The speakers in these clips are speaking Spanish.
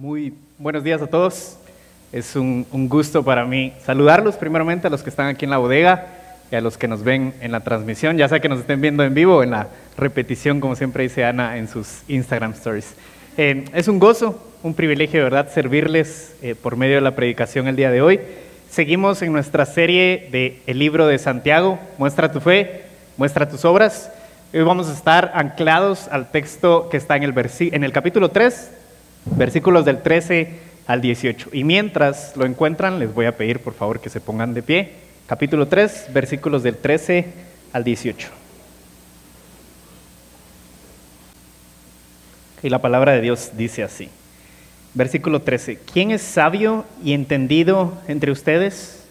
Muy buenos días a todos. Es un, gusto para mí saludarlos primeramente a los que están aquí en la bodega y a los que nos ven en la transmisión, ya sea que nos estén viendo en vivo o en la repetición, como siempre dice Ana en sus Instagram stories. Eh, es un gozo, un privilegio de verdad servirles eh, por medio de la predicación el día de hoy. Seguimos en nuestra serie de El libro de Santiago, Muestra tu fe, muestra tus obras. Hoy vamos a estar anclados al texto que está en el, en el capítulo 3, versículos del 13 al 18. Y mientras lo encuentran, les voy a pedir por favor que se pongan de pie. Capítulo 3, versículos del 13 al 18. Y la palabra de Dios dice así. Versículo 13. ¿Quién es sabio y entendido entre ustedes?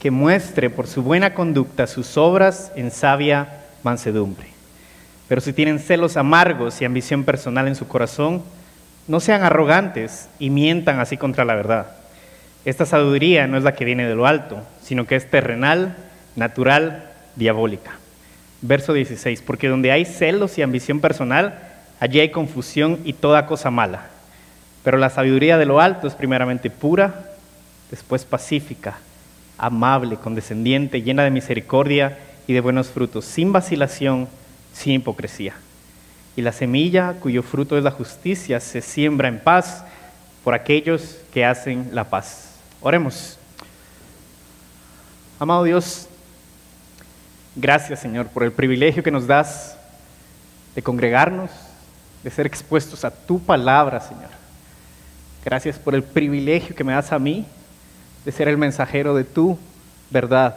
Que muestre por su buena conducta sus obras en sabia mansedumbre. Pero si tienen celos amargos y ambición personal en su corazón, no sean arrogantes y mientan así contra la verdad. Esta sabiduría no es la que viene de lo alto, sino que es terrenal, natural, diabólica. Verso 16, porque donde hay celos y ambición personal, allí hay confusión y toda cosa mala. Pero la sabiduría de lo alto es primeramente pura, después pacífica, amable, condescendiente, llena de misericordia y de buenos frutos, sin vacilación, sin hipocresía y la semilla cuyo fruto es la justicia se siembra en paz por aquellos que hacen la paz. Oremos. Amado Dios, gracias Señor por el privilegio que nos das de congregarnos, de ser expuestos a tu palabra, Señor. Gracias por el privilegio que me das a mí de ser el mensajero de tu verdad,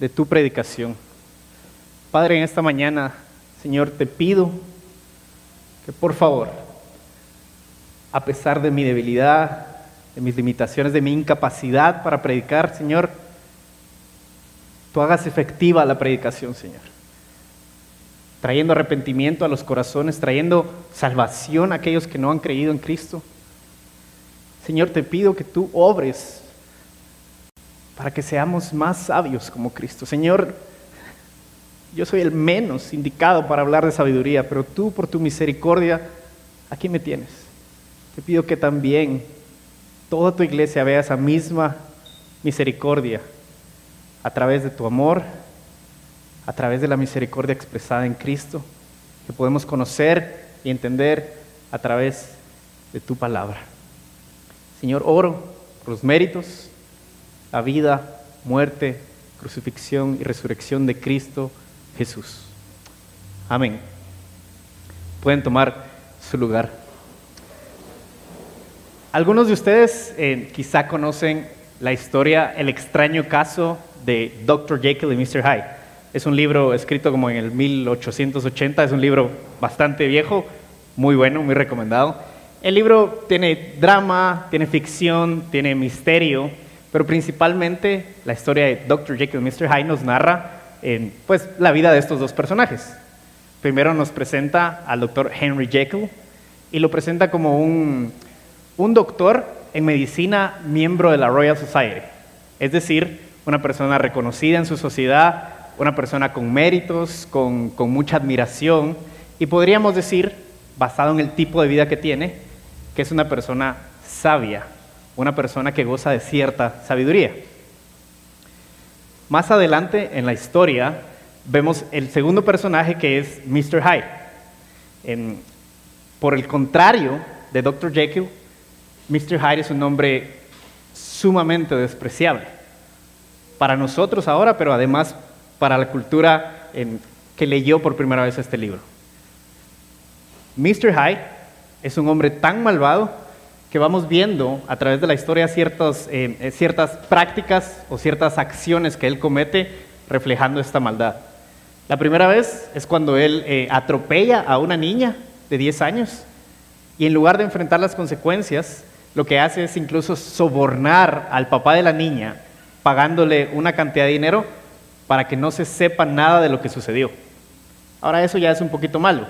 de tu predicación. Padre, en esta mañana, Señor, te pido que por favor, a pesar de mi debilidad, de mis limitaciones, de mi incapacidad para predicar, Señor, tú hagas efectiva la predicación, Señor. Trayendo arrepentimiento a los corazones, trayendo salvación a aquellos que no han creído en Cristo. Señor, te pido que tú obres para que seamos más sabios como Cristo. Señor, yo soy el menos indicado para hablar de sabiduría, pero tú por tu misericordia, aquí me tienes. Te pido que también toda tu iglesia vea esa misma misericordia a través de tu amor, a través de la misericordia expresada en Cristo, que podemos conocer y entender a través de tu palabra. Señor, oro por los méritos, la vida, muerte, crucifixión y resurrección de Cristo Jesús. Amén. Pueden tomar su lugar. Algunos de ustedes eh, quizá conocen la historia El extraño caso de Dr. Jekyll y Mr. Hyde. Es un libro escrito como en el 1880, es un libro bastante viejo, muy bueno, muy recomendado. El libro tiene drama, tiene ficción, tiene misterio, pero principalmente la historia de Dr. Jekyll y Mr. Hyde nos narra en pues, la vida de estos dos personajes. Primero nos presenta al doctor Henry Jekyll y lo presenta como un, un doctor en medicina miembro de la Royal Society, es decir, una persona reconocida en su sociedad, una persona con méritos, con, con mucha admiración y podríamos decir, basado en el tipo de vida que tiene, que es una persona sabia, una persona que goza de cierta sabiduría. Más adelante en la historia vemos el segundo personaje que es Mr. Hyde. por el contrario de Dr. Jekyll, Mr. Hyde es un hombre sumamente despreciable. Para nosotros ahora, pero además para la cultura que leyó por primera vez este libro. Mr. Hyde es un hombre tan malvado que vamos viendo a través de la historia ciertas, eh, eh, ciertas prácticas o ciertas acciones que él comete reflejando esta maldad. La primera vez es cuando él eh, atropella a una niña de 10 años y en lugar de enfrentar las consecuencias, lo que hace es incluso sobornar al papá de la niña pagándole una cantidad de dinero para que no se sepa nada de lo que sucedió. Ahora eso ya es un poquito malo,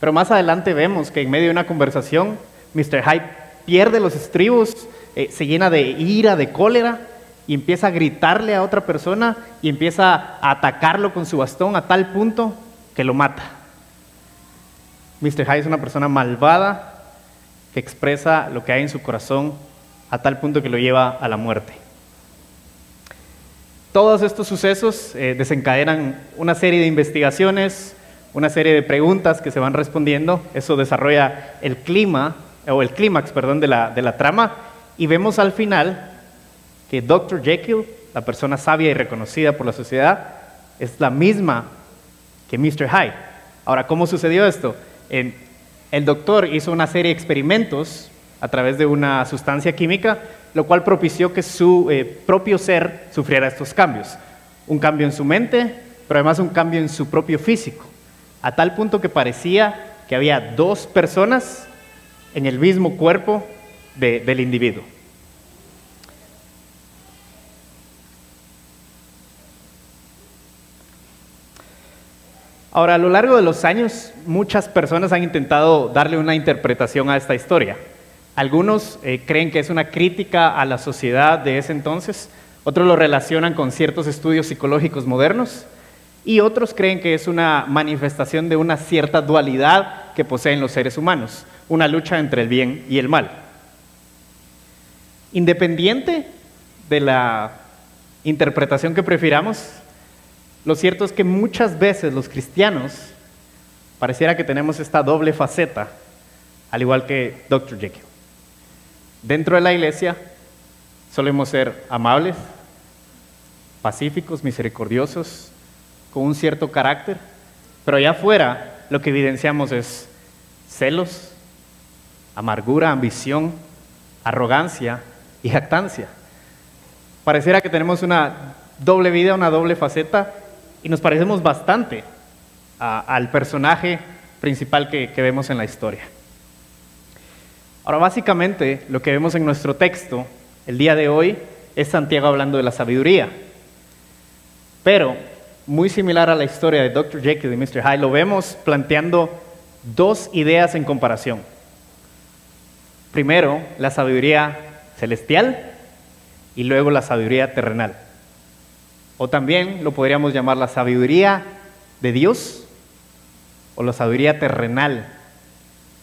pero más adelante vemos que en medio de una conversación, Mr. Hyde pierde los estribos, eh, se llena de ira, de cólera y empieza a gritarle a otra persona y empieza a atacarlo con su bastón a tal punto que lo mata. Mr. Hyde es una persona malvada que expresa lo que hay en su corazón a tal punto que lo lleva a la muerte. Todos estos sucesos eh, desencadenan una serie de investigaciones, una serie de preguntas que se van respondiendo. Eso desarrolla el clima, o el clímax, perdón, de la, de la trama. Y vemos al final que Dr. Jekyll, la persona sabia y reconocida por la sociedad, es la misma que Mr. Hyde. Ahora, ¿cómo sucedió esto? el doctor hizo una serie de experimentos a través de una sustancia química, lo cual propició que su eh, propio ser sufriera estos cambios. Un cambio en su mente, pero además un cambio en su propio físico, a tal punto que parecía que había dos personas en el mismo cuerpo del individuo. Ahora, a lo largo de los años, muchas personas han intentado darle una interpretación a esta historia. Algunos eh, creen que es una crítica a la sociedad de ese entonces, otros lo relacionan con ciertos estudios psicológicos modernos y otros creen que es una manifestación de una cierta dualidad que poseen los seres humanos, una lucha entre el bien y el mal. Independiente de la interpretación que prefiramos, lo cierto es que muchas veces los cristianos pareciera que tenemos esta doble faceta, al igual que Dr. Jekyll. Dentro de la iglesia solemos ser amables, pacíficos, misericordiosos, con un cierto carácter, pero allá afuera lo que evidenciamos es celos, amargura, ambición, arrogancia y jactancia. Pareciera que tenemos una doble vida, una doble faceta, y nos parecemos bastante al personaje principal que vemos en la historia. Ahora, básicamente, lo que vemos en nuestro texto el día de hoy es Santiago hablando de la sabiduría. Pero, muy similar a la historia de Dr. Jekyll y Mr. Hyde, lo vemos planteando dos ideas en comparación. Primero, la sabiduría celestial y luego la sabiduría terrenal. O también lo podríamos llamar la sabiduría de Dios o la sabiduría terrenal,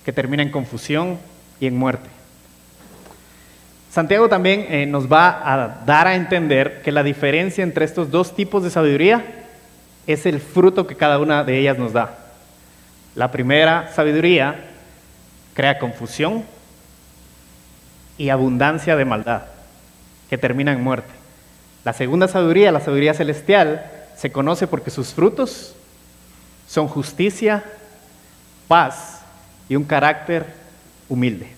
que termina en confusión y en muerte. Santiago también eh, nos va a dar a entender que la diferencia entre estos dos tipos de sabiduría es el fruto que cada una de ellas nos da. La primera sabiduría crea confusión y abundancia de maldad, que termina en muerte. La segunda sabiduría, la sabiduría celestial, se conoce porque sus frutos son justicia, paz y un carácter humilde.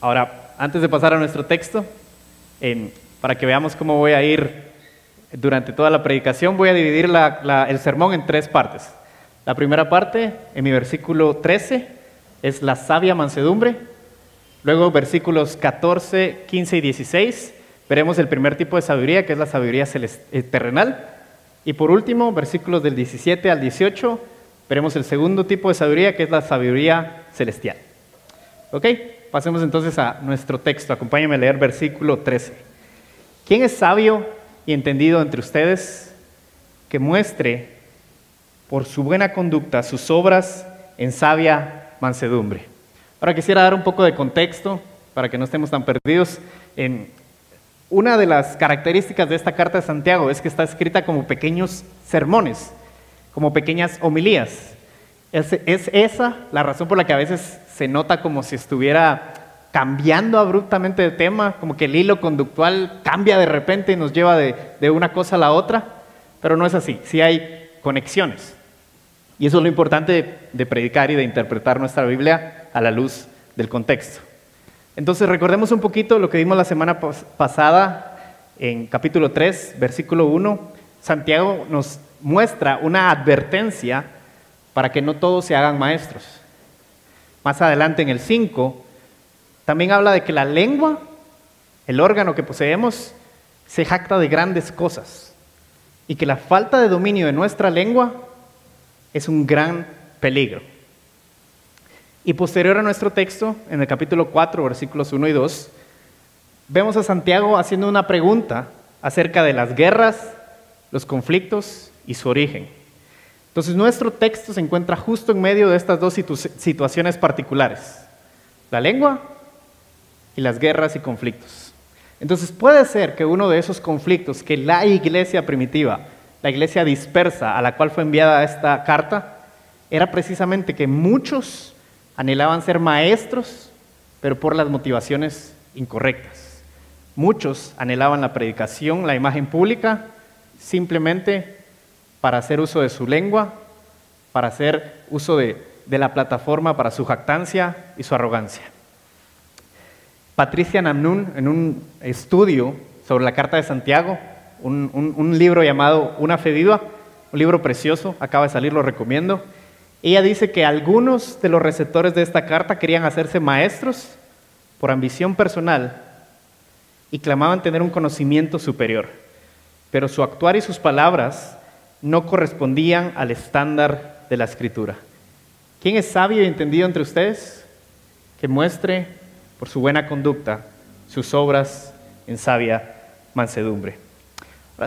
Ahora, antes de pasar a nuestro texto, para que veamos cómo voy a ir durante toda la predicación, voy a dividir el sermón en tres partes. La primera parte, en mi versículo 13, es la sabia mansedumbre. Luego, versículos 14, 15 y 16, veremos el primer tipo de sabiduría, que es la sabiduría eh, terrenal. Y por último, versículos del 17 al 18, veremos el segundo tipo de sabiduría, que es la sabiduría celestial. ¿Ok? Pasemos entonces a nuestro texto. Acompáñenme a leer versículo 13. ¿Quién es sabio y entendido entre ustedes que muestre por su buena conducta sus obras en sabia mansedumbre? Ahora quisiera dar un poco de contexto para que no estemos tan perdidos. En una de las características de esta carta de Santiago es que está escrita como pequeños sermones como pequeñas homilías. Es, esa la razón por la que a veces se nota como si estuviera cambiando abruptamente de tema, como que el hilo conductual cambia de repente y nos lleva de, una cosa a la otra, pero no es así, sí hay conexiones. Y eso es lo importante de predicar y de interpretar nuestra Biblia a la luz del contexto. Entonces recordemos un poquito lo que vimos la semana pasada en capítulo 3, versículo 1. Santiago nos muestra una advertencia para que no todos se hagan maestros. Más adelante en el 5, también habla de que la lengua, el órgano que poseemos, se jacta de grandes cosas y que la falta de dominio de nuestra lengua es un gran peligro. Y posterior a nuestro texto, en el capítulo 4, versículos 1 y 2, vemos a Santiago haciendo una pregunta acerca de las guerras, los conflictos y su origen. Entonces nuestro texto se encuentra justo en medio de estas dos situaciones particulares, la lengua las guerras y conflictos. Entonces puede ser que uno de esos conflictos que la iglesia primitiva, la iglesia dispersa a la cual fue enviada esta carta, era precisamente que muchos anhelaban ser maestros, pero por las motivaciones incorrectas. Muchos anhelaban la predicación, la imagen pública, simplemente para hacer uso de su lengua, para hacer uso de, la plataforma para su jactancia y su arrogancia. Patricia Namnun, en un estudio sobre la Carta de Santiago, un, libro llamado Una fe viva, un libro precioso, acaba de salir, lo recomiendo. Ella dice que algunos de los receptores de esta carta querían hacerse maestros por ambición personal y clamaban tener un conocimiento superior, pero su actuar y sus palabras no correspondían al estándar de la escritura. ¿Quién es sabio y entendido entre ustedes? Que muestre por su buena conducta sus obras en sabia mansedumbre.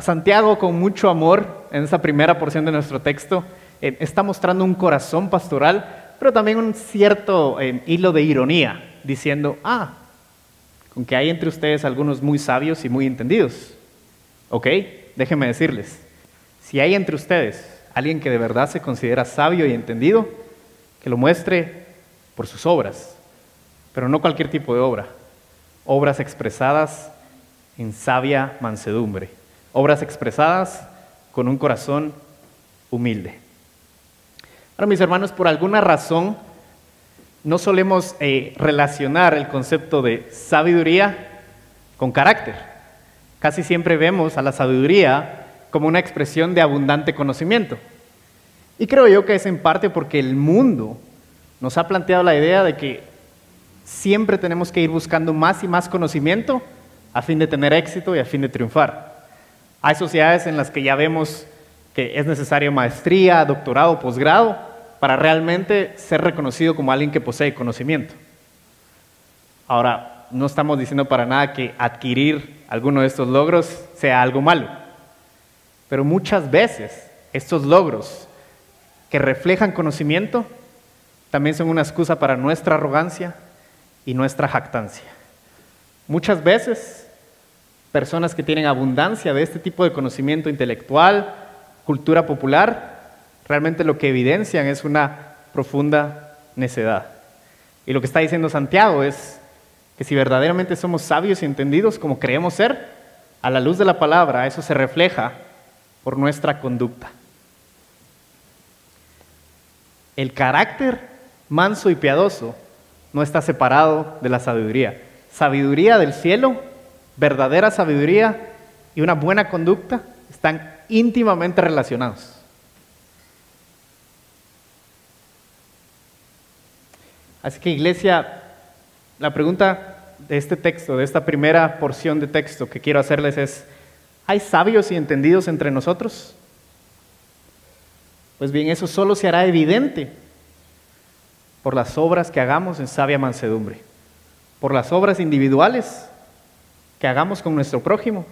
Santiago, con mucho amor, en esa primera porción de nuestro texto, eh, está mostrando un corazón pastoral, pero también un cierto eh, hilo de ironía, diciendo, ah, con que hay entre ustedes algunos muy sabios y muy entendidos. Ok, déjenme decirles, si hay entre ustedes alguien que de verdad se considera sabio y entendido, que lo muestre por sus obras, pero no cualquier tipo de obra, obras expresadas en sabia mansedumbre, obras expresadas con un corazón humilde. Ahora, mis hermanos, por alguna razón no solemos eh, relacionar el concepto de sabiduría con carácter. Casi siempre vemos a la sabiduría como una expresión de abundante conocimiento. Y creo yo que es en parte porque el mundo nos ha planteado la idea de que siempre tenemos que ir buscando más y más conocimiento a fin de tener éxito y a fin de triunfar. Hay sociedades en las que ya vemos que es necesario maestría, doctorado, posgrado para realmente ser reconocido como alguien que posee conocimiento. Ahora, no estamos diciendo para nada que adquirir alguno de estos logros sea algo malo. Pero muchas veces estos logros que reflejan conocimiento también son una excusa para nuestra arrogancia y nuestra jactancia. Muchas veces personas que tienen abundancia de este tipo de conocimiento intelectual, cultura popular, realmente lo que evidencian es una profunda necedad. Y lo que está diciendo Santiago es que si verdaderamente somos sabios y entendidos como creemos ser, a la luz de la palabra eso se refleja por nuestra conducta. El carácter manso y piadoso no está separado de la sabiduría. Sabiduría del cielo, verdadera sabiduría y una buena conducta están íntimamente relacionados. Así que iglesia, la pregunta de este texto, de esta primera porción de texto que quiero hacerles es, ¿Hay sabios y entendidos entre nosotros? Pues bien, eso solo se hará evidente por las obras que hagamos en sabia mansedumbre, por las obras individuales que hagamos con nuestro prójimo,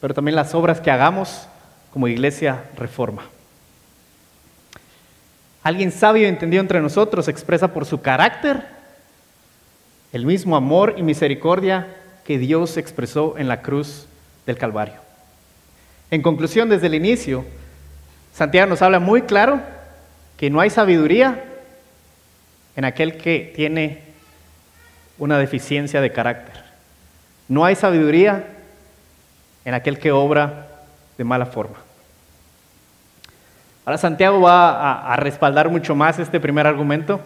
pero también las obras que hagamos como iglesia reforma. Alguien sabio y entendido entre nosotros expresa por su carácter el mismo amor y misericordia que Dios expresó en la cruz del Calvario. En conclusión, desde el inicio, Santiago nos habla muy claro que no hay sabiduría en aquel que tiene una deficiencia de carácter. No hay sabiduría en aquel que obra de mala forma. Ahora Santiago va a, respaldar mucho más este primer argumento,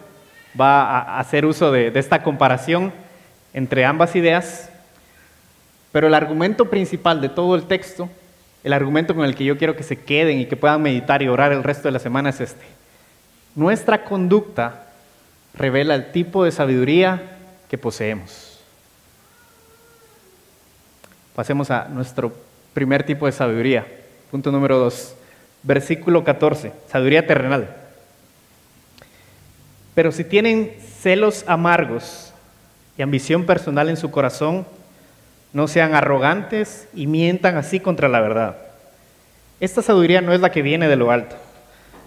va a hacer uso de esta comparación entre ambas ideas, pero el argumento principal de todo el texto el argumento con el que yo quiero que se queden y que puedan meditar y orar el resto de la semana es este. Nuestra conducta revela el tipo de sabiduría que poseemos. Pasemos a nuestro primer tipo de sabiduría. Punto número dos. Versículo 14. Sabiduría terrenal. Pero si tienen celos amargos y ambición personal en su corazón, no sean arrogantes y mientan así contra la verdad. Esta sabiduría no es la que viene de lo alto,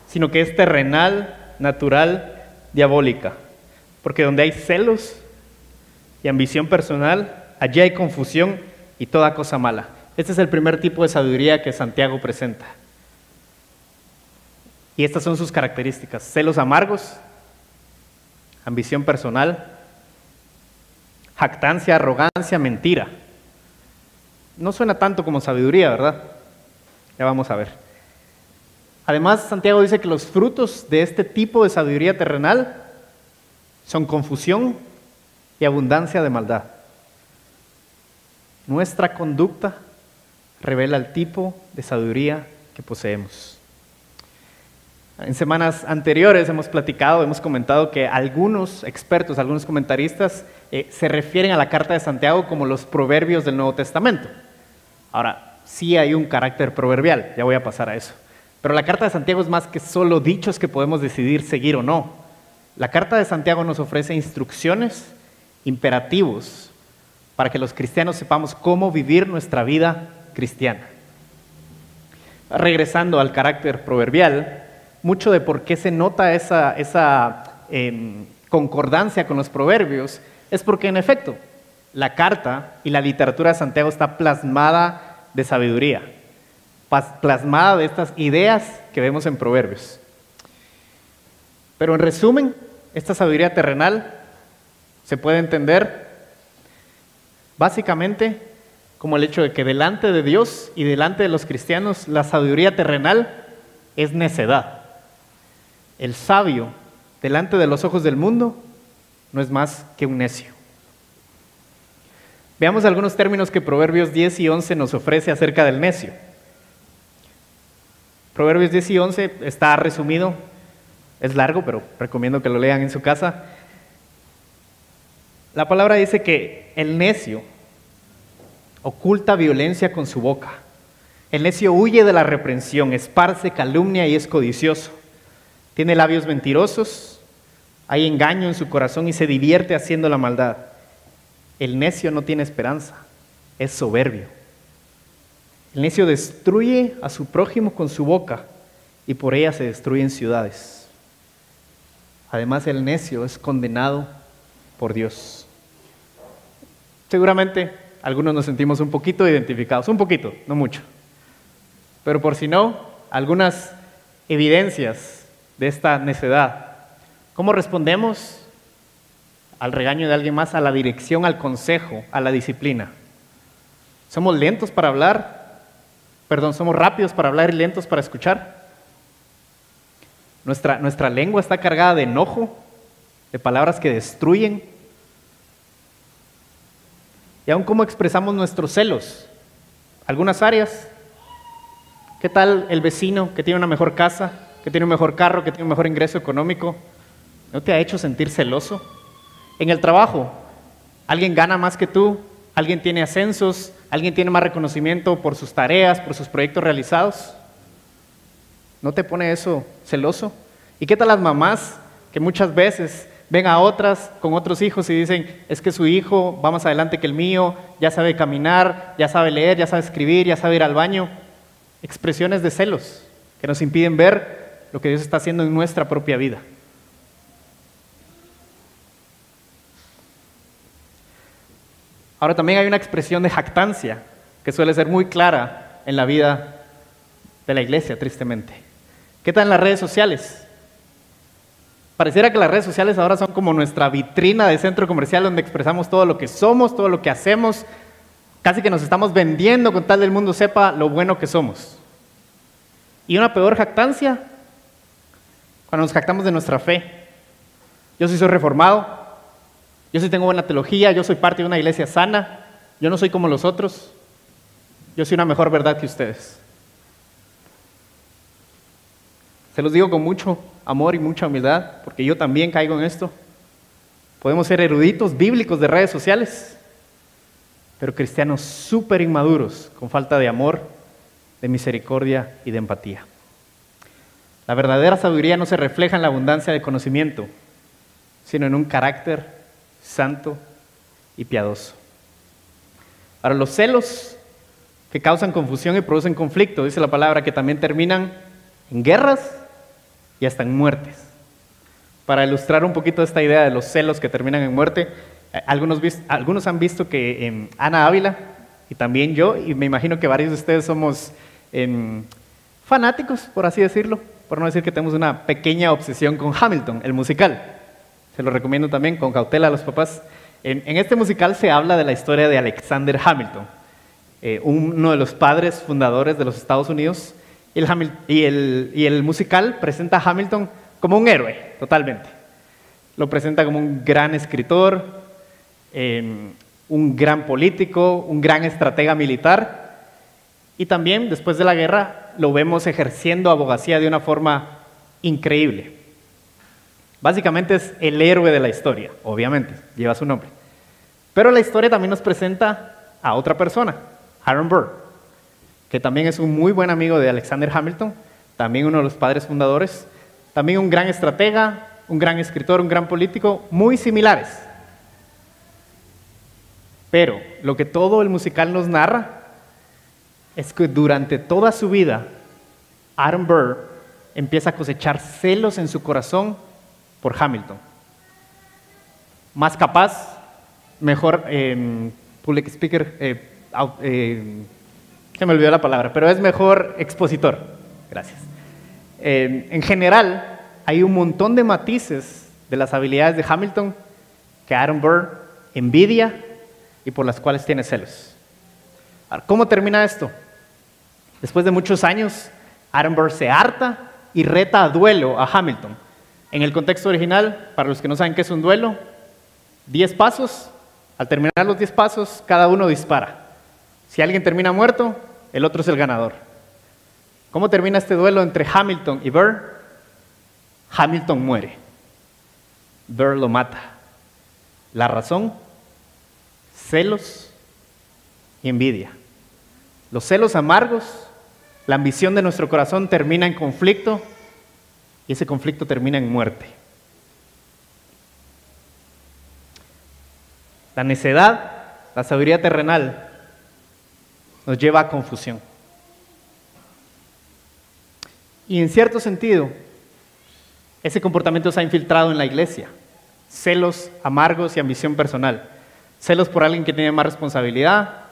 sino que es terrenal, natural, diabólica. Porque donde hay celos y ambición personal, allí hay confusión y toda cosa mala. Este es el primer tipo de sabiduría que Santiago presenta. Y estas son sus características. Celos amargos, ambición personal, jactancia, arrogancia, mentira. No suena tanto como sabiduría, ¿verdad? Ya vamos a ver. Además, Santiago dice que los frutos de este tipo de sabiduría terrenal son confusión y abundancia de maldad. Nuestra conducta revela el tipo de sabiduría que poseemos. En semanas anteriores hemos platicado, hemos comentado que algunos expertos, algunos comentaristas eh, se refieren a la carta de Santiago como los proverbios del Nuevo Testamento. Ahora, sí hay un carácter proverbial, ya voy a pasar a eso. Pero la carta de Santiago es más que solo dichos que podemos decidir seguir o no. La carta de Santiago nos ofrece instrucciones, imperativos, para que los cristianos sepamos cómo vivir nuestra vida cristiana. Regresando al carácter proverbial, mucho de por qué se nota esa, em, concordancia con los proverbios es porque en efecto la carta y la literatura de Santiago está plasmada de sabiduría, plasmada de estas ideas que vemos en proverbios. Pero en resumen, esta sabiduría terrenal se puede entender básicamente como el hecho de que delante de Dios y delante de los cristianos la sabiduría terrenal es necedad. El sabio, delante de los ojos del mundo, no es más que un necio. Veamos algunos términos que Proverbios 10 y 11 nos ofrece acerca del necio. Proverbios 10 y 11 está resumido, es largo, pero recomiendo que lo lean en su casa. La palabra dice que el necio oculta violencia con su boca. El necio huye de la reprensión, esparce calumnia y es codicioso. Tiene labios mentirosos, hay engaño en su corazón y se divierte haciendo la maldad. El necio no tiene esperanza, es soberbio. El necio destruye a su prójimo con su boca y por ella se destruyen ciudades. Además, el necio es condenado por Dios. Seguramente algunos nos sentimos un poquito identificados, un poquito, no mucho. Pero por si no, algunas evidencias de esta necedad. ¿Cómo respondemos al regaño de alguien más, a la dirección, al consejo, a la disciplina? ¿Somos lentos para hablar? Perdón, ¿somos rápidos para hablar y lentos para escuchar? Nuestra, nuestra lengua está cargada de enojo, de palabras que destruyen. Y aún cómo expresamos nuestros celos. Algunas áreas. ¿Qué tal el vecino que tiene una mejor casa? que tiene un mejor carro, que tiene un mejor ingreso económico, ¿no te ha hecho sentir celoso? En el trabajo, alguien gana más que tú, alguien tiene ascensos, alguien tiene más reconocimiento por sus tareas, por sus proyectos realizados. ¿No te pone eso celoso? ¿Y qué tal las mamás que muchas veces ven a otras con otros hijos y dicen, es que su hijo va más adelante que el mío, ya sabe caminar, ya sabe leer, ya sabe escribir, ya sabe ir al baño? Expresiones de celos que nos impiden ver lo que Dios está haciendo en nuestra propia vida. Ahora también hay una expresión de jactancia que suele ser muy clara en la vida de la iglesia, tristemente. ¿Qué tal en las redes sociales? Pareciera que las redes sociales ahora son como nuestra vitrina de centro comercial donde expresamos todo lo que somos, todo lo que hacemos, casi que nos estamos vendiendo con tal del mundo sepa lo bueno que somos. Y una peor jactancia cuando nos jactamos de nuestra fe. Yo sí soy reformado, yo sí tengo buena teología, yo soy parte de una iglesia sana, yo no soy como los otros, yo soy una mejor verdad que ustedes. Se los digo con mucho amor y mucha humildad, porque yo también caigo en esto. Podemos ser eruditos bíblicos de redes sociales, pero cristianos súper inmaduros, con falta de amor, de misericordia y de empatía. La verdadera sabiduría no se refleja en la abundancia de conocimiento, sino en un carácter santo y piadoso. Para los celos que causan confusión y producen conflicto, dice la palabra, que también terminan en guerras y hasta en muertes. Para ilustrar un poquito esta idea de los celos que terminan en muerte, eh, algunos, algunos han visto que en Ana Ávila, y también yo, y me imagino que varios de ustedes somos em, fanáticos, por así decirlo, por no decir que tenemos una pequeña obsesión con Hamilton, el musical. Se lo recomiendo también con cautela a los papás. En, este musical se habla de la historia de Alexander Hamilton, eh, uno de los padres fundadores de los Estados Unidos, y el, musical presenta a Hamilton como un héroe, totalmente. Lo presenta como un gran escritor, em, un gran político, un gran estratega militar, y también después de la guerra lo vemos ejerciendo abogacía de una forma increíble. Básicamente es el héroe de la historia, obviamente, lleva su nombre. Pero la historia también nos presenta a otra persona, Aaron Burr, que también es un muy buen amigo de Alexander Hamilton, también uno de los padres fundadores, también un gran estratega, un gran escritor, un gran político, muy similares. Pero lo que todo el musical nos narra es que durante toda su vida, Aaron Burr empieza a cosechar celos en su corazón por Hamilton. Más capaz, mejor eh, public speaker, eh, eh, se me olvidó la palabra, pero es mejor expositor. Gracias. en general, hay un montón de matices de las habilidades de Hamilton que Aaron Burr envidia y por las cuales tiene celos. ¿Cómo termina esto? Después de muchos años, Aaron Burr se harta y reta a duelo a Hamilton. En el contexto original, para los que no saben qué es un duelo, 10 pasos, al terminar los 10 pasos, cada uno dispara. Si alguien termina muerto, el otro es el ganador. ¿Cómo termina este duelo entre Hamilton y Burr? Hamilton muere. Burr lo mata. La razón, celos y envidia. Los celos amargos, la ambición de nuestro corazón termina en conflicto y ese conflicto termina en muerte. La necedad, la sabiduría terrenal, nos lleva a confusión. Y en cierto sentido, ese comportamiento se ha infiltrado en la iglesia. Celos amargos y ambición personal. Celos por alguien que tiene más responsabilidad,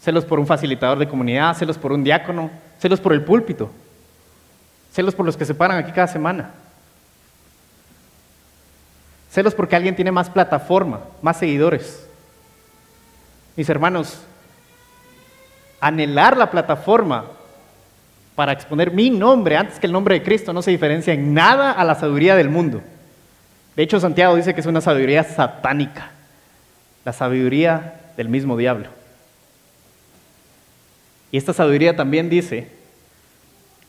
celos por un facilitador de comunidad, celos por un diácono, celos por el púlpito, celos por los que se paran aquí cada semana. Celos porque alguien tiene más plataforma, más seguidores. Mis hermanos, anhelar la plataforma para exponer mi nombre antes que el nombre de Cristo no se diferencia en nada a la sabiduría del mundo. De hecho, Santiago dice que es una sabiduría satánica, la sabiduría del mismo diablo. Y esta sabiduría también dice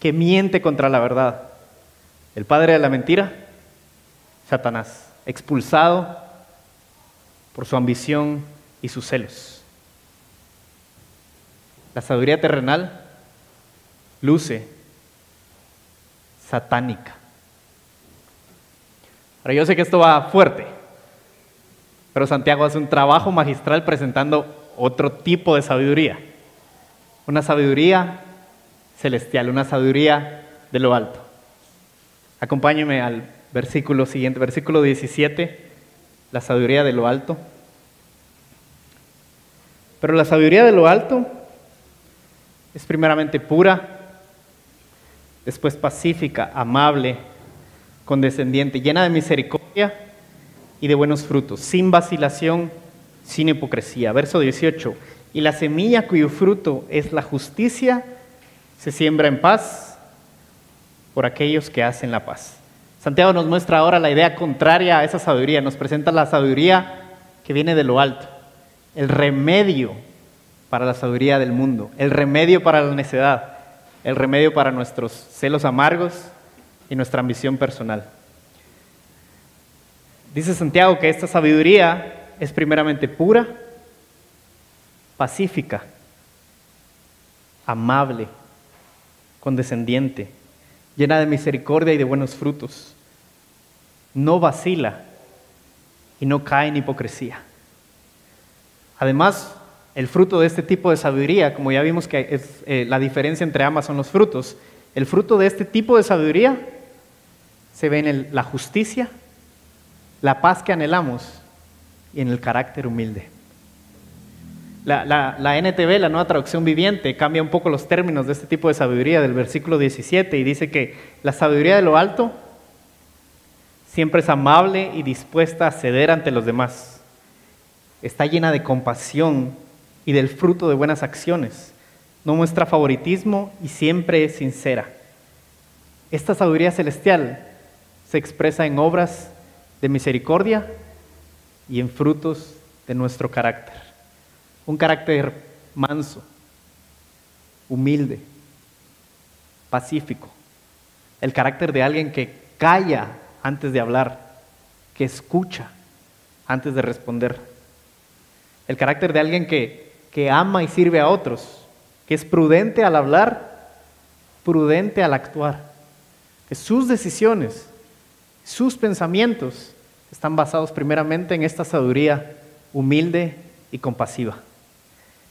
que miente contra la verdad. El padre de la mentira, Satanás, expulsado por su ambición y sus celos. La sabiduría terrenal luce satánica. Ahora yo sé que esto va fuerte, pero Santiago hace un trabajo magistral presentando otro tipo de sabiduría. Una sabiduría celestial, una sabiduría de lo alto. Acompáñeme al versículo siguiente, versículo 17, la sabiduría de lo alto. Pero la sabiduría de lo alto es primeramente pura, después pacífica, amable, condescendiente, llena de misericordia y de buenos frutos, sin vacilación, sin hipocresía. Verso 18, y la semilla cuyo fruto es la justicia se siembra en paz por aquellos que hacen la paz. Santiago nos muestra ahora la idea contraria a esa sabiduría, nos presenta la sabiduría que viene de lo alto, el remedio para la sabiduría del mundo, el remedio para la necedad, el remedio para nuestros celos amargos y nuestra ambición personal. Dice Santiago que esta sabiduría es primeramente pura, pacífica, amable, condescendiente, llena de misericordia y de buenos frutos. No vacila y no cae en hipocresía. Además, el fruto de este tipo de sabiduría, como ya vimos que es, eh, la diferencia entre ambas son los frutos, el fruto de este tipo de sabiduría se ve en la justicia, la paz que anhelamos y en el carácter humilde. La, NTV, la nueva traducción viviente, cambia un poco los términos de este tipo de sabiduría del versículo 17 y dice que la sabiduría de lo alto siempre es amable y dispuesta a ceder ante los demás. Está llena de compasión y del fruto de buenas acciones. No muestra favoritismo y siempre es sincera. Esta sabiduría celestial se expresa en obras de misericordia y en frutos de nuestro carácter. Un carácter manso, humilde, pacífico. El carácter de alguien que calla antes de hablar, que escucha antes de responder. El carácter de alguien que, que ama y sirve a otros, que es prudente al hablar, prudente al actuar, que sus decisiones, sus pensamientos están basados primeramente en esta sabiduría humilde y compasiva.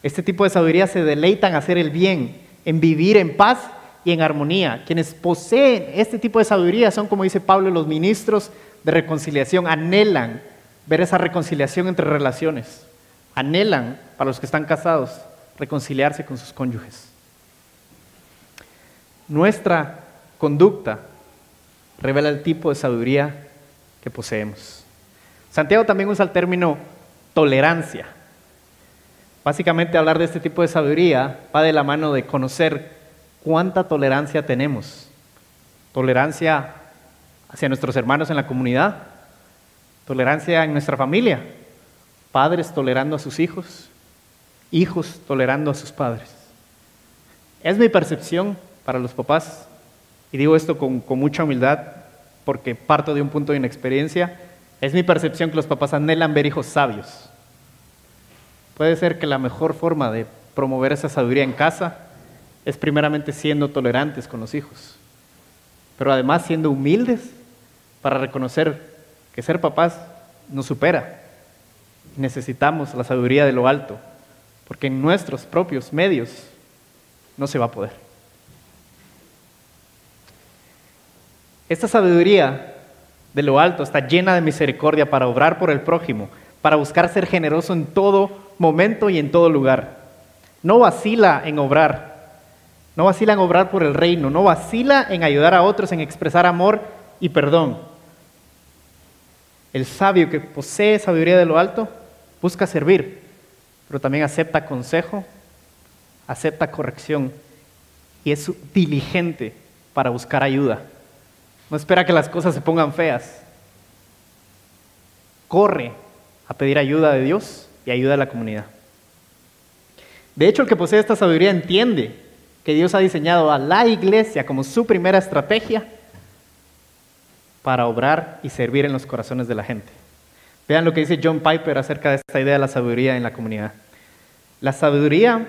Este tipo de sabiduría se deleita en hacer el bien, en vivir en paz y en armonía. Quienes poseen este tipo de sabiduría son, como dice Pablo, los ministros de reconciliación. Anhelan ver esa reconciliación entre relaciones. Anhelan, para los que están casados, reconciliarse con sus cónyuges. Nuestra conducta revela el tipo de sabiduría que poseemos. Santiago también usa el término tolerancia. Básicamente hablar de este tipo de sabiduría va de la mano de conocer cuánta tolerancia tenemos. Tolerancia hacia nuestros hermanos en la comunidad, tolerancia en nuestra familia, padres tolerando a sus hijos, hijos tolerando a sus padres. Es mi percepción para los papás, y digo esto con, con mucha humildad porque parto de un punto de inexperiencia, es mi percepción que los papás anhelan ver hijos sabios. Puede ser que la mejor forma de promover esa sabiduría en casa es primeramente siendo tolerantes con los hijos, pero además siendo humildes para reconocer que ser papás nos supera. Necesitamos la sabiduría de lo alto, porque en nuestros propios medios no se va a poder. Esta sabiduría de lo alto está llena de misericordia para obrar por el prójimo, para buscar ser generoso en todo momento y en todo lugar. No vacila en obrar, no vacila en obrar por el reino, no vacila en ayudar a otros, en expresar amor y perdón. El sabio que posee sabiduría de lo alto busca servir, pero también acepta consejo, acepta corrección y es diligente para buscar ayuda. No espera que las cosas se pongan feas. Corre a pedir ayuda de Dios y ayuda a la comunidad. De hecho, el que posee esta sabiduría entiende que Dios ha diseñado a la iglesia como su primera estrategia para obrar y servir en los corazones de la gente. Vean lo que dice John Piper acerca de esta idea de la sabiduría en la comunidad. La sabiduría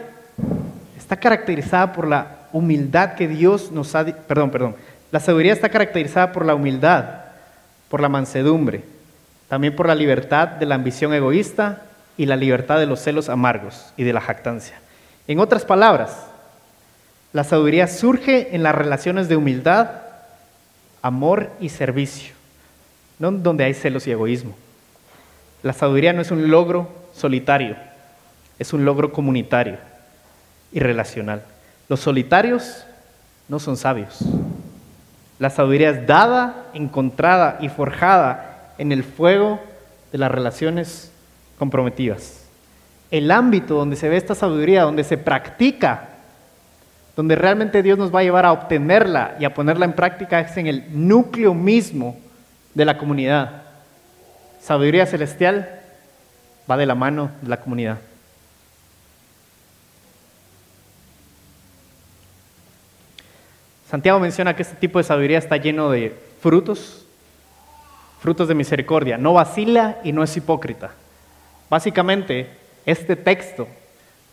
está caracterizada por la humildad que Dios nos ha... Perdón, perdón. La sabiduría está caracterizada por la humildad, por la mansedumbre, también por la libertad de la ambición egoísta y la libertad de los celos amargos y de la jactancia. En otras palabras, la sabiduría surge en las relaciones de humildad, amor y servicio, no donde hay celos y egoísmo. La sabiduría no es un logro solitario, es un logro comunitario y relacional. Los solitarios no son sabios. La sabiduría es dada, encontrada y forjada en el fuego de las relaciones comprometidas. El ámbito donde se ve esta sabiduría, donde se practica, donde realmente Dios nos va a llevar a obtenerla y a ponerla en práctica es en el núcleo mismo de la comunidad. Sabiduría celestial va de la mano de la comunidad. Santiago menciona que este tipo de sabiduría está lleno de frutos, frutos de misericordia. No vacila y no es hipócrita. Básicamente, este texto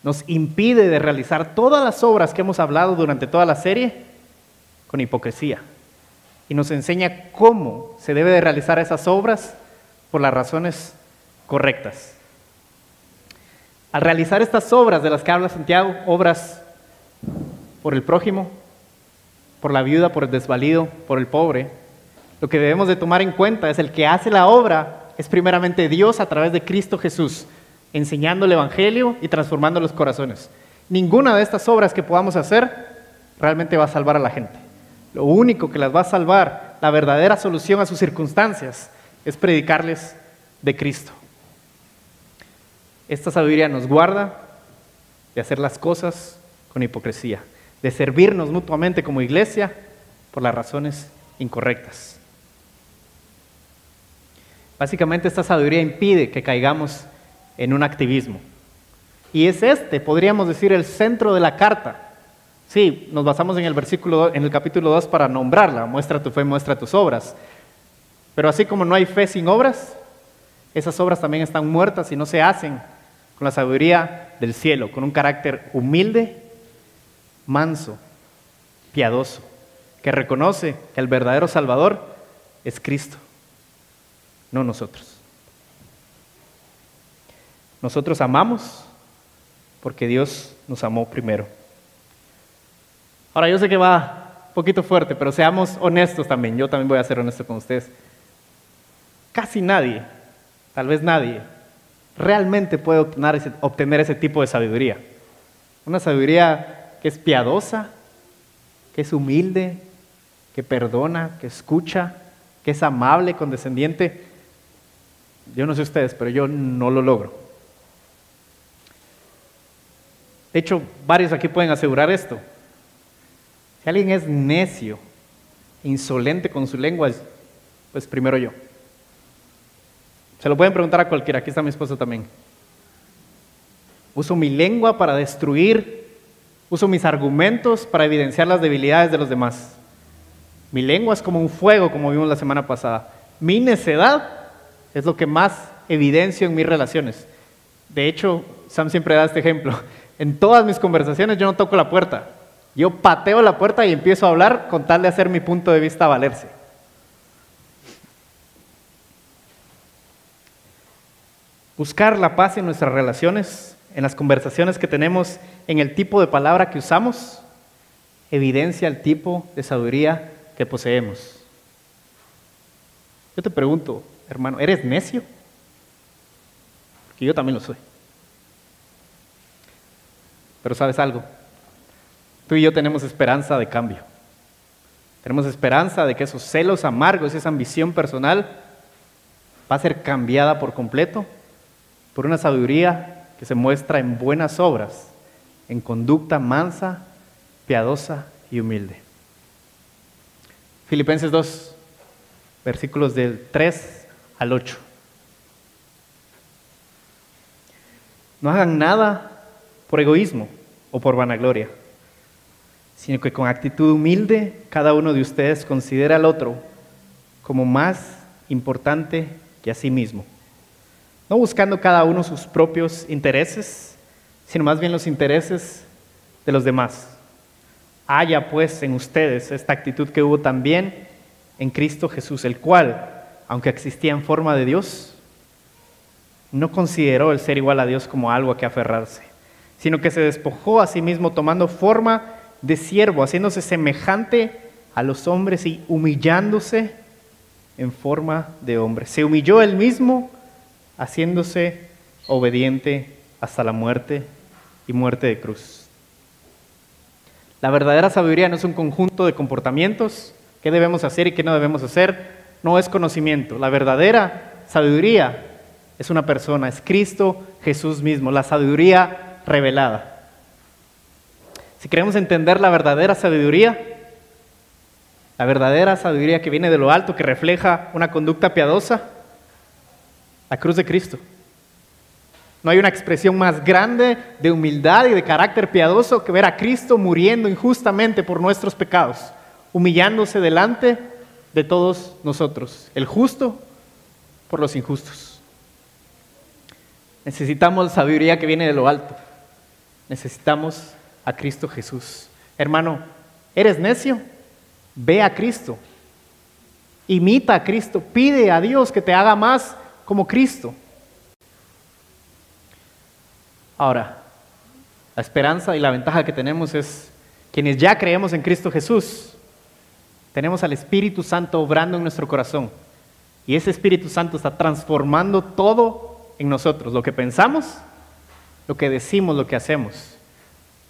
nos impide de realizar todas las obras que hemos hablado durante toda la serie con hipocresía. Y nos enseña cómo se debe de realizar esas obras por las razones correctas. Al realizar estas obras de las que habla Santiago, obras por el prójimo, por la viuda, por el desvalido, por el pobre, lo que debemos de tomar en cuenta es el que hace la obra es primeramente Dios a través de Cristo Jesús, enseñando el Evangelio y transformando los corazones. Ninguna de estas obras que podamos hacer realmente va a salvar a la gente. Lo único que las va a salvar, la verdadera solución a sus circunstancias, es predicarles de Cristo. Esta sabiduría nos guarda de hacer las cosas con hipocresía, de servirnos mutuamente como iglesia por las razones incorrectas. Básicamente esta sabiduría impide que caigamos en un activismo. Y es este, podríamos decir, el centro de la carta. Sí, nos basamos en el versículo en el capítulo 2 para nombrarla, muestra tu fe, muestra tus obras. Pero así como no hay fe sin obras, esas obras también están muertas y no se hacen con la sabiduría del cielo, con un carácter humilde, manso, piadoso, que reconoce que el verdadero Salvador es Cristo, no nosotros. Nosotros amamos porque Dios nos amó primero. Ahora yo sé que va un poquito fuerte, pero seamos honestos también. Yo también voy a ser honesto con ustedes. Casi nadie, tal vez nadie, realmente puede obtener ese, obtener ese tipo de sabiduría. Una sabiduría que es piadosa, que es humilde, que perdona, que escucha, que es amable, condescendiente. Yo no sé ustedes, pero yo no lo logro. De hecho, varios aquí pueden asegurar esto. Si alguien es necio, insolente con su lengua, pues primero yo. Se lo pueden preguntar a cualquiera, aquí está mi esposo también. Uso mi lengua para destruir, uso mis argumentos para evidenciar las debilidades de los demás. Mi lengua es como un fuego, como vimos la semana pasada. Mi necedad es lo que más evidencio en mis relaciones. De hecho, Sam siempre da este ejemplo. En todas mis conversaciones yo no toco la puerta. Yo pateo la puerta y empiezo a hablar con tal de hacer mi punto de vista valerse. Buscar la paz en nuestras relaciones, en las conversaciones que tenemos, en el tipo de palabra que usamos, evidencia el tipo de sabiduría que poseemos. Yo te pregunto, hermano, ¿eres necio? Porque yo también lo soy. Pero sabes algo, tú y yo tenemos esperanza de cambio. Tenemos esperanza de que esos celos amargos, esa ambición personal, va a ser cambiada por completo por una sabiduría que se muestra en buenas obras, en conducta mansa, piadosa y humilde. Filipenses 2, versículos del 3 al 8. No hagan nada por egoísmo o por vanagloria, sino que con actitud humilde cada uno de ustedes considera al otro como más importante que a sí mismo, no buscando cada uno sus propios intereses, sino más bien los intereses de los demás. Haya pues en ustedes esta actitud que hubo también en Cristo Jesús, el cual, aunque existía en forma de Dios, no consideró el ser igual a Dios como algo a que aferrarse sino que se despojó a sí mismo tomando forma de siervo, haciéndose semejante a los hombres y humillándose en forma de hombre. Se humilló él mismo, haciéndose obediente hasta la muerte y muerte de cruz. La verdadera sabiduría no es un conjunto de comportamientos, qué debemos hacer y qué no debemos hacer, no es conocimiento. La verdadera sabiduría es una persona, es Cristo Jesús mismo. La sabiduría revelada. Si queremos entender la verdadera sabiduría, la verdadera sabiduría que viene de lo alto, que refleja una conducta piadosa, la cruz de Cristo. No hay una expresión más grande de humildad y de carácter piadoso que ver a Cristo muriendo injustamente por nuestros pecados, humillándose delante de todos nosotros, el justo por los injustos. Necesitamos sabiduría que viene de lo alto. Necesitamos a Cristo Jesús. Hermano, ¿eres necio? Ve a Cristo. Imita a Cristo. Pide a Dios que te haga más como Cristo. Ahora, la esperanza y la ventaja que tenemos es quienes ya creemos en Cristo Jesús. Tenemos al Espíritu Santo obrando en nuestro corazón. Y ese Espíritu Santo está transformando todo en nosotros, lo que pensamos, lo que decimos, lo que hacemos.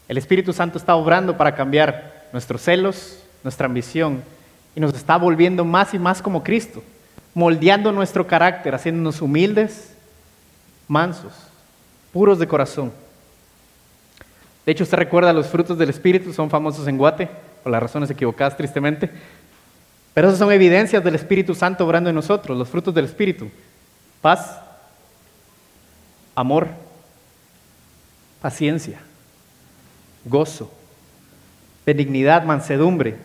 El Espíritu Santo está obrando para cambiar nuestros celos, nuestra ambición, y nos está volviendo más y más como Cristo, moldeando nuestro carácter, haciéndonos humildes, mansos, puros de corazón. De hecho, usted recuerda los frutos del Espíritu, son famosos en Guate, por las razones equivocadas tristemente, pero esas son evidencias del Espíritu Santo obrando en nosotros, los frutos del Espíritu. Paz, amor, paciencia, gozo, benignidad, mansedumbre.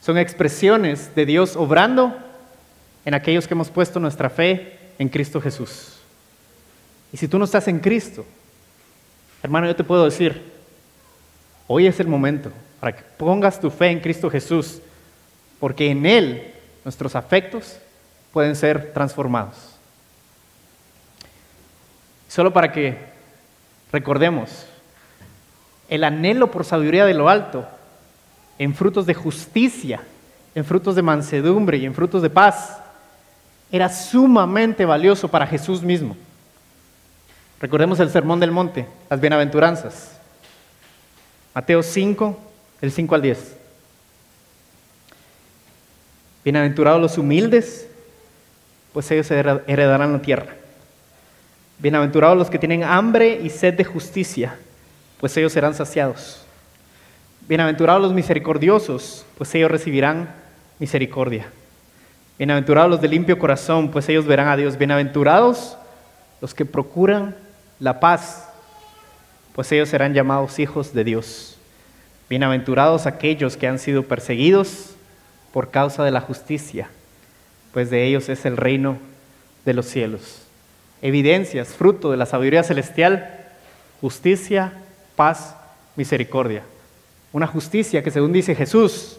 Son expresiones de Dios obrando en aquellos que hemos puesto nuestra fe en Cristo Jesús. Y si tú no estás en Cristo, hermano, yo te puedo decir, hoy es el momento para que pongas tu fe en Cristo Jesús, porque en Él nuestros afectos pueden ser transformados. Solo para que recordemos, el anhelo por sabiduría de lo alto, en frutos de justicia, en frutos de mansedumbre y en frutos de paz, era sumamente valioso para Jesús mismo. Recordemos el Sermón del Monte, las bienaventuranzas. Mateo 5, del 5 al 10. Bienaventurados los humildes, pues ellos heredarán la tierra. Bienaventurados los que tienen hambre y sed de justicia, pues ellos serán saciados. Bienaventurados los misericordiosos, pues ellos recibirán misericordia. Bienaventurados los de limpio corazón, pues ellos verán a Dios. Bienaventurados los que procuran la paz, pues ellos serán llamados hijos de Dios. Bienaventurados aquellos que han sido perseguidos por causa de la justicia, pues de ellos es el reino de los cielos. Evidencias, fruto de la sabiduría celestial, justicia, paz, misericordia. Una justicia que según dice Jesús,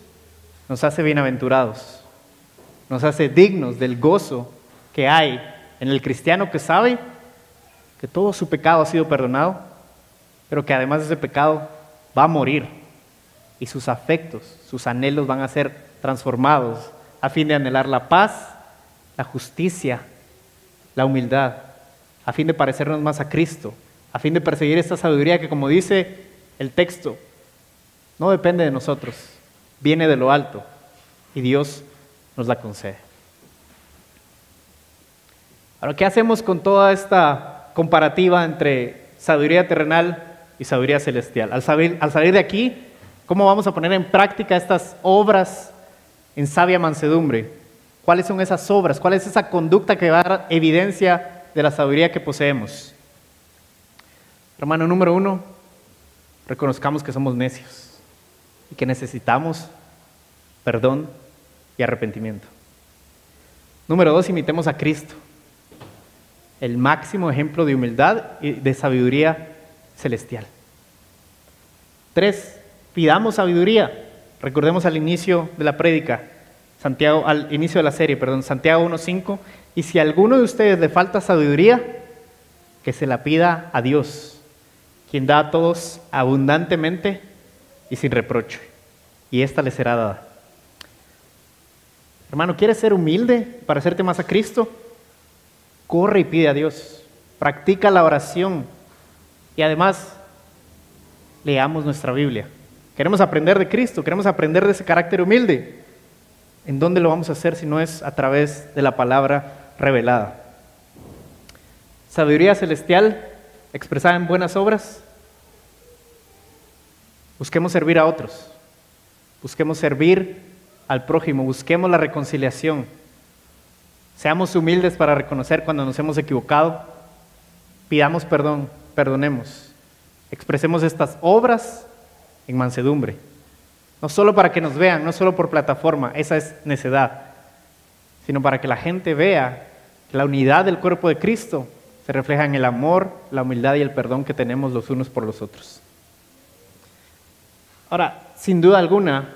nos hace bienaventurados, nos hace dignos del gozo que hay en el cristiano que sabe que todo su pecado ha sido perdonado, pero que además de ese pecado va a morir y sus afectos, sus anhelos van a ser transformados a fin de anhelar la paz, la justicia, la humildad, a fin de parecernos más a Cristo, a fin de perseguir esta sabiduría que, como dice el texto, no depende de nosotros, viene de lo alto y Dios nos la concede. Ahora, ¿qué hacemos con toda esta comparativa entre sabiduría terrenal y sabiduría celestial? Al salir, al salir de aquí, ¿cómo vamos a poner en práctica estas obras en sabia mansedumbre. ¿Cuáles son esas obras? ¿Cuál es esa conducta que va a dar evidencia de la sabiduría que poseemos? Hermano número uno, reconozcamos que somos necios y que necesitamos perdón y arrepentimiento. Número dos, imitemos a Cristo, el máximo ejemplo de humildad y de sabiduría celestial. Tres, pidamos sabiduría. Recordemos al inicio de la prédica, Santiago, al inicio de la serie, perdón, Santiago 1.5, y si a alguno de ustedes le falta sabiduría, que se la pida a Dios, quien da a todos abundantemente y sin reproche, y ésta le será dada. Hermano, ¿quieres ser humilde para hacerte más a Cristo? Corre y pide a Dios, practica la oración y además leamos nuestra Biblia. Queremos aprender de Cristo, queremos aprender de ese carácter humilde. ¿En dónde lo vamos a hacer si no es a través de la palabra revelada? Sabiduría celestial expresada en buenas obras. Busquemos servir a otros. Busquemos servir al prójimo. Busquemos la reconciliación. Seamos humildes para reconocer cuando nos hemos equivocado. Pidamos perdón, perdonemos. Expresemos estas obras en mansedumbre. No solo para que nos vean, no solo por plataforma, esa es necedad, sino para que la gente vea que la unidad del cuerpo de Cristo se refleja en el amor, la humildad y el perdón que tenemos los unos por los otros. Ahora, sin duda alguna,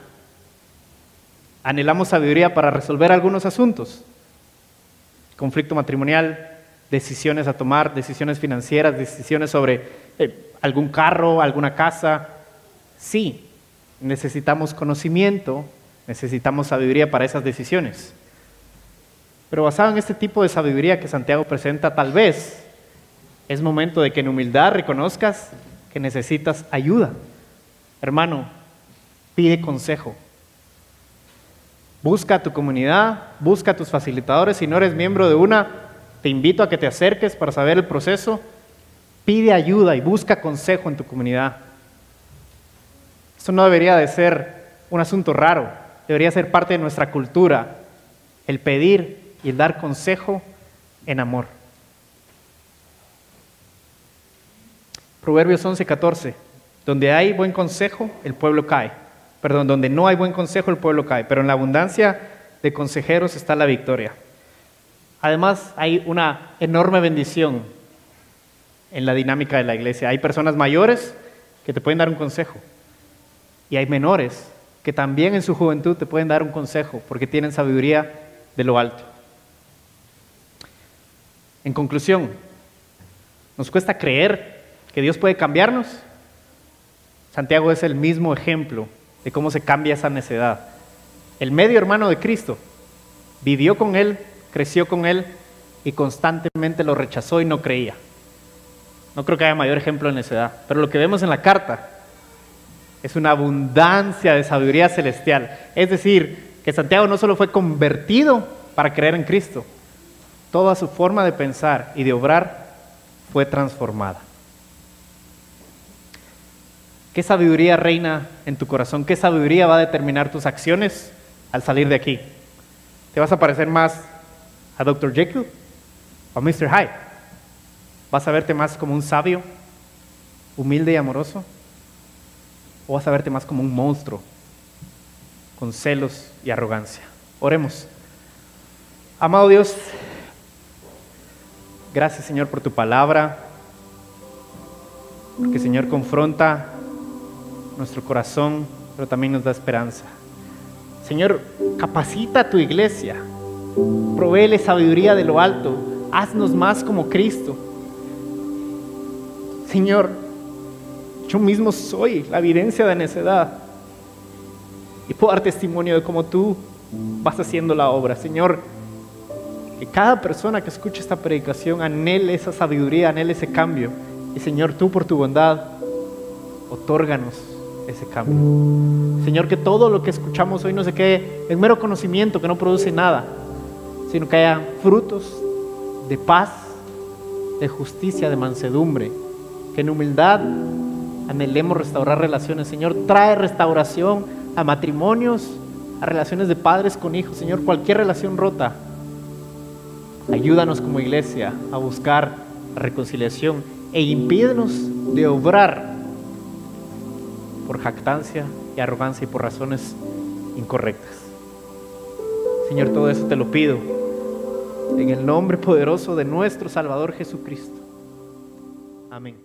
anhelamos sabiduría para resolver algunos asuntos. Conflicto matrimonial, decisiones a tomar, decisiones financieras, decisiones sobre eh, algún carro, alguna casa, Sí, necesitamos conocimiento Necesitamos sabiduría para esas decisiones. Pero basado en este tipo de sabiduría que Santiago presenta, tal vez es momento de que en humildad reconozcas que necesitas ayuda. Hermano, pide consejo. Busca a tu comunidad, busca a tus facilitadores. Si no eres miembro de una, te invito a que te acerques para saber el proceso. Pide ayuda y busca consejo en tu comunidad. Esto no debería de ser un asunto raro, debería ser parte de nuestra cultura, el pedir y el dar consejo en amor. Proverbios 11:14, donde hay buen consejo, el pueblo cae. Perdón, donde no hay buen consejo, el pueblo cae. Pero en la abundancia de consejeros está la victoria. Además, hay una enorme bendición en la dinámica de la iglesia. Hay personas mayores que te pueden dar un consejo. Y hay menores que también en su juventud te pueden dar un consejo porque tienen sabiduría de lo alto. En conclusión, nos cuesta creer que Dios puede cambiarnos. Santiago es el mismo ejemplo de cómo se cambia esa necedad. El medio hermano de Cristo vivió con Él, creció con Él y constantemente lo rechazó y no creía. No creo que haya mayor ejemplo de necedad, pero lo que vemos en la carta es una abundancia de sabiduría celestial. Es decir, que Santiago no solo fue convertido para creer en Cristo, toda su forma de pensar y de obrar fue transformada. ¿Qué sabiduría reina en tu corazón? ¿Qué sabiduría va a determinar tus acciones al salir de aquí? ¿Te vas a parecer más a Dr. Jekyll o a Mr. Hyde? ¿Vas a verte más como un sabio, humilde y amoroso? ¿O vas a verte más como un monstruo, con celos y arrogancia? Oremos. Amado Dios, gracias Señor por tu palabra, porque Señor confronta nuestro corazón, pero también nos da esperanza. Señor, capacita a tu iglesia, provéele sabiduría de lo alto, haznos más como Cristo. Señor, yo mismo soy la evidencia de necedad y puedo dar testimonio de cómo tú vas haciendo la obra. Señor, que cada persona que escuche esta predicación anhele esa sabiduría, anhele ese cambio. Y Señor, tú por tu bondad, otórganos ese cambio. Señor, que todo lo que escuchamos hoy no se quede en mero conocimiento que no produce nada, sino que haya frutos de paz, de justicia, de mansedumbre, que en humildad anhelemos restaurar relaciones. Señor, trae restauración a matrimonios, a relaciones de padres con hijos. Señor, cualquier relación rota, ayúdanos como iglesia a buscar reconciliación e impídenos de obrar por jactancia y arrogancia y por razones incorrectas. Señor, todo eso te lo pido en el nombre poderoso de nuestro Salvador Jesucristo. Amén.